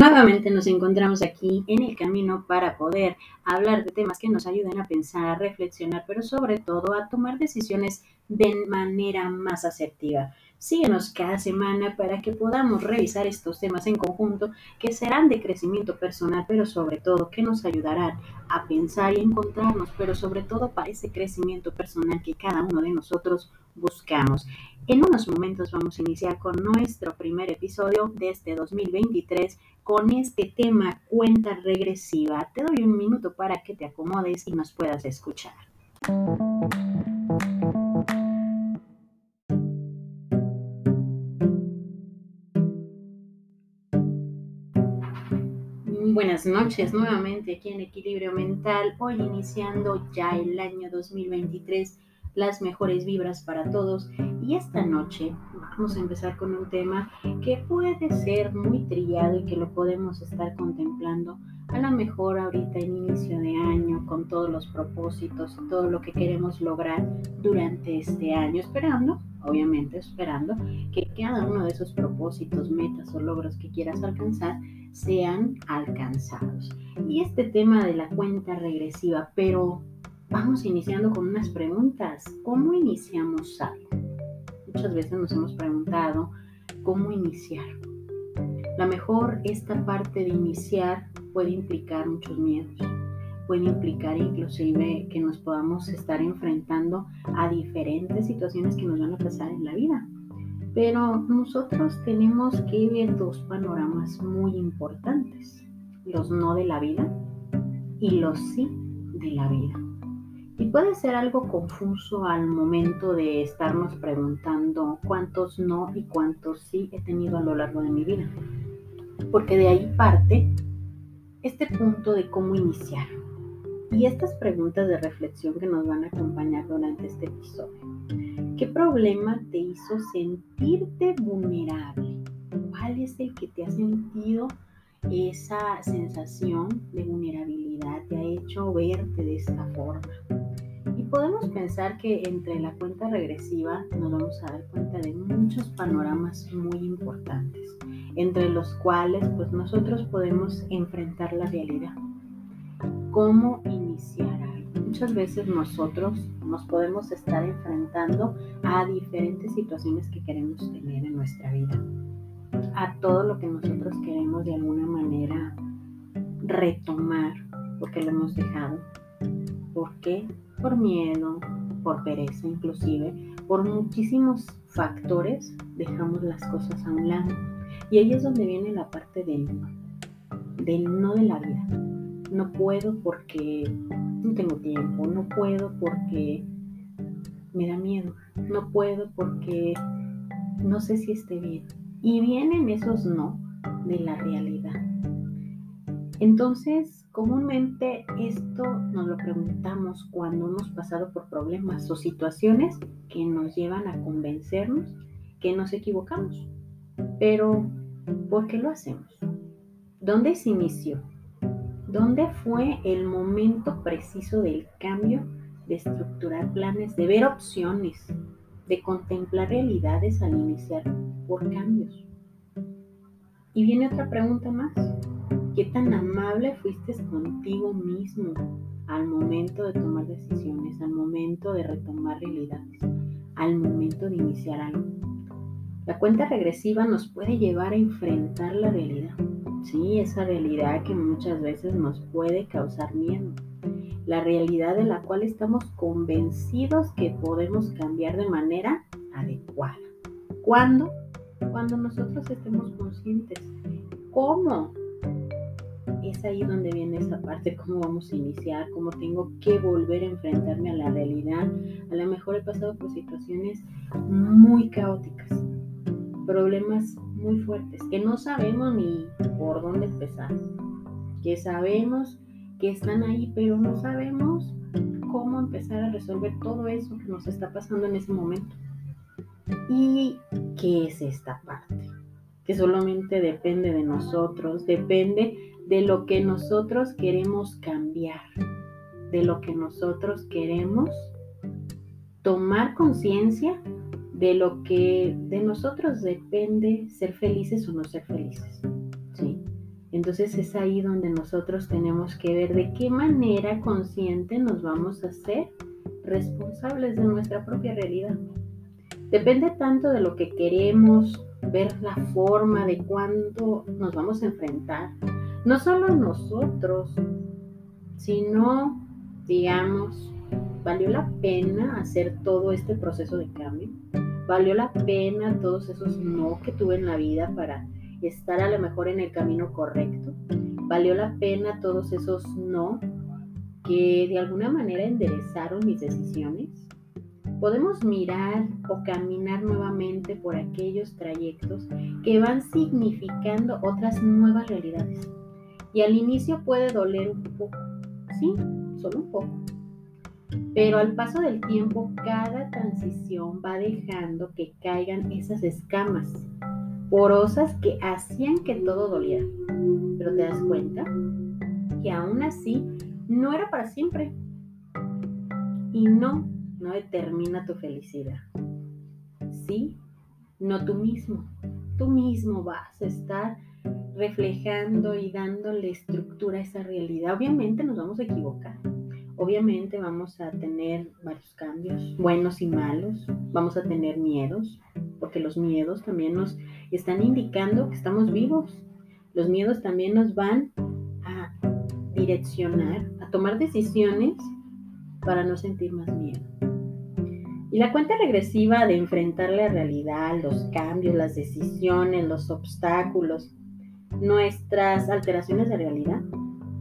Nuevamente nos encontramos aquí en el camino para poder hablar de temas que nos ayuden a pensar, a reflexionar, pero sobre todo a tomar decisiones de manera más asertiva. Síguenos cada semana para que podamos revisar estos temas en conjunto que serán de crecimiento personal, pero sobre todo que nos ayudarán a pensar y encontrarnos, pero sobre todo para ese crecimiento personal que cada uno de nosotros buscamos. En unos momentos vamos a iniciar con nuestro primer episodio de este 2023 con este tema cuenta regresiva. Te doy un minuto para que te acomodes y nos puedas escuchar. Buenas noches nuevamente aquí en Equilibrio Mental, hoy iniciando ya el año 2023 las mejores vibras para todos. Y esta noche vamos a empezar con un tema que puede ser muy trillado y que lo podemos estar contemplando a lo mejor ahorita en inicio de año con todos los propósitos y todo lo que queremos lograr durante este año, esperando, obviamente esperando que cada uno de esos propósitos, metas o logros que quieras alcanzar sean alcanzados. Y este tema de la cuenta regresiva, pero vamos iniciando con unas preguntas. ¿Cómo iniciamos algo? Muchas veces nos hemos preguntado cómo iniciar. La mejor esta parte de iniciar puede implicar muchos miedos, puede implicar inclusive que nos podamos estar enfrentando a diferentes situaciones que nos van a pasar en la vida. Pero nosotros tenemos que ver dos panoramas muy importantes, los no de la vida y los sí de la vida. Y puede ser algo confuso al momento de estarnos preguntando cuántos no y cuántos sí he tenido a lo largo de mi vida. Porque de ahí parte este punto de cómo iniciar. Y estas preguntas de reflexión que nos van a acompañar durante este episodio. ¿Qué problema te hizo sentirte vulnerable? ¿Cuál es el que te ha sentido esa sensación de vulnerabilidad? ¿Te ha hecho verte de esta forma? podemos pensar que entre la cuenta regresiva nos vamos a dar cuenta de muchos panoramas muy importantes, entre los cuales pues nosotros podemos enfrentar la realidad. ¿Cómo iniciar? Muchas veces nosotros nos podemos estar enfrentando a diferentes situaciones que queremos tener en nuestra vida, a todo lo que nosotros queremos de alguna manera retomar porque lo hemos dejado. ¿Por qué? por miedo, por pereza inclusive, por muchísimos factores dejamos las cosas a un lado. Y ahí es donde viene la parte del del no de la vida. No puedo porque no tengo tiempo, no puedo porque me da miedo, no puedo porque no sé si esté bien. Y vienen esos no de la realidad. Entonces, comúnmente esto nos lo preguntamos cuando hemos pasado por problemas o situaciones que nos llevan a convencernos que nos equivocamos. Pero, ¿por qué lo hacemos? ¿Dónde se inició? ¿Dónde fue el momento preciso del cambio, de estructurar planes, de ver opciones, de contemplar realidades al iniciar por cambios? Y viene otra pregunta más. ¿Qué tan amable fuiste contigo mismo al momento de tomar decisiones, al momento de retomar realidades, al momento de iniciar algo? La cuenta regresiva nos puede llevar a enfrentar la realidad. Sí, esa realidad que muchas veces nos puede causar miedo. La realidad de la cual estamos convencidos que podemos cambiar de manera adecuada. ¿Cuándo? Cuando nosotros estemos conscientes. ¿Cómo? es ahí donde viene esa parte, cómo vamos a iniciar, cómo tengo que volver a enfrentarme a la realidad. A lo mejor he pasado por situaciones muy caóticas, problemas muy fuertes, que no sabemos ni por dónde empezar, que sabemos que están ahí, pero no sabemos cómo empezar a resolver todo eso que nos está pasando en ese momento. ¿Y qué es esta parte? Que solamente depende de nosotros, depende de lo que nosotros queremos cambiar, de lo que nosotros queremos tomar conciencia de lo que de nosotros depende ser felices o no ser felices. ¿sí? Entonces es ahí donde nosotros tenemos que ver de qué manera consciente nos vamos a hacer responsables de nuestra propia realidad. Depende tanto de lo que queremos, ver la forma de cuándo nos vamos a enfrentar. No solo nosotros, sino, digamos, ¿valió la pena hacer todo este proceso de cambio? ¿Valió la pena todos esos no que tuve en la vida para estar a lo mejor en el camino correcto? ¿Valió la pena todos esos no que de alguna manera enderezaron mis decisiones? Podemos mirar o caminar nuevamente por aquellos trayectos que van significando otras nuevas realidades. Y al inicio puede doler un poco, sí, solo un poco. Pero al paso del tiempo, cada transición va dejando que caigan esas escamas porosas que hacían que todo doliera. Pero te das cuenta que aún así no era para siempre. Y no, no determina tu felicidad. Sí, no tú mismo. Tú mismo vas a estar reflejando y dándole estructura a esa realidad. Obviamente nos vamos a equivocar. Obviamente vamos a tener varios cambios, buenos y malos. Vamos a tener miedos, porque los miedos también nos están indicando que estamos vivos. Los miedos también nos van a direccionar, a tomar decisiones para no sentir más miedo. Y la cuenta regresiva de enfrentar la realidad, los cambios, las decisiones, los obstáculos, nuestras alteraciones de realidad,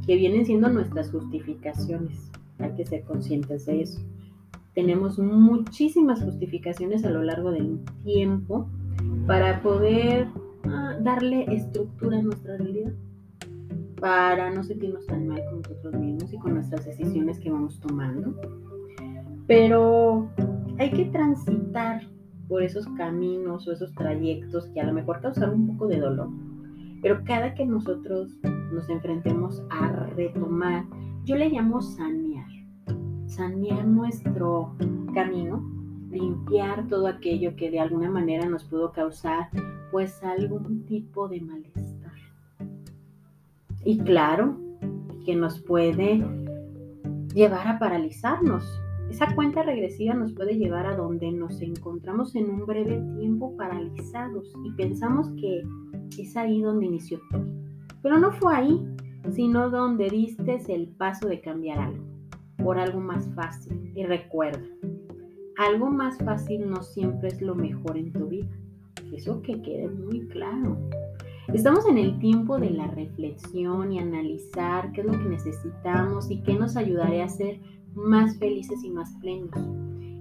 que vienen siendo nuestras justificaciones. Hay que ser conscientes de eso. Tenemos muchísimas justificaciones a lo largo del tiempo para poder ah, darle estructura a nuestra realidad, para no sentirnos tan mal con nosotros mismos y con nuestras decisiones que vamos tomando. Pero hay que transitar por esos caminos o esos trayectos que a lo mejor causaron un poco de dolor. Pero cada que nosotros nos enfrentemos a retomar, yo le llamo sanear. Sanear nuestro camino, limpiar todo aquello que de alguna manera nos pudo causar pues algún tipo de malestar. Y claro, que nos puede llevar a paralizarnos, esa cuenta regresiva nos puede llevar a donde nos encontramos en un breve tiempo paralizados y pensamos que es ahí donde inició todo. Pero no fue ahí, sino donde diste el paso de cambiar algo por algo más fácil. Y recuerda, algo más fácil no siempre es lo mejor en tu vida. Eso que quede muy claro. Estamos en el tiempo de la reflexión y analizar qué es lo que necesitamos y qué nos ayudaría a hacer más felices y más plenos.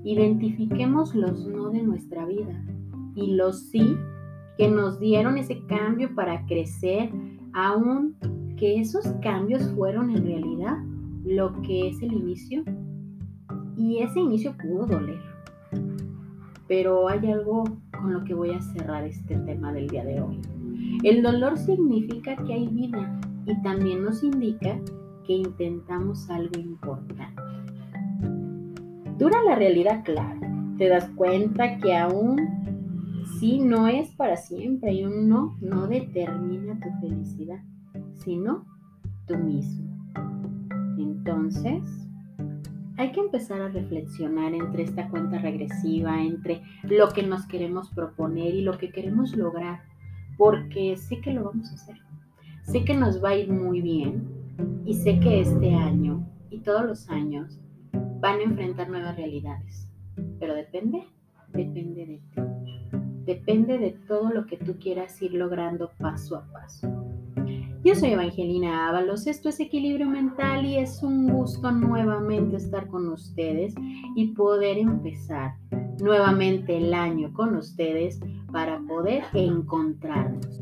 Identifiquemos los no de nuestra vida y los sí que nos dieron ese cambio para crecer, aun que esos cambios fueron en realidad lo que es el inicio. Y ese inicio pudo doler. Pero hay algo con lo que voy a cerrar este tema del día de hoy. El dolor significa que hay vida y también nos indica que intentamos algo importante. Dura la realidad, claro. Te das cuenta que aún si no es para siempre y un no no determina tu felicidad, sino tú mismo. Entonces, hay que empezar a reflexionar entre esta cuenta regresiva, entre lo que nos queremos proponer y lo que queremos lograr, porque sé que lo vamos a hacer. Sé que nos va a ir muy bien y sé que este año y todos los años van a enfrentar nuevas realidades. Pero depende, depende de ti. Depende de todo lo que tú quieras ir logrando paso a paso. Yo soy Evangelina Ábalos, esto es Equilibrio Mental y es un gusto nuevamente estar con ustedes y poder empezar nuevamente el año con ustedes para poder encontrarnos.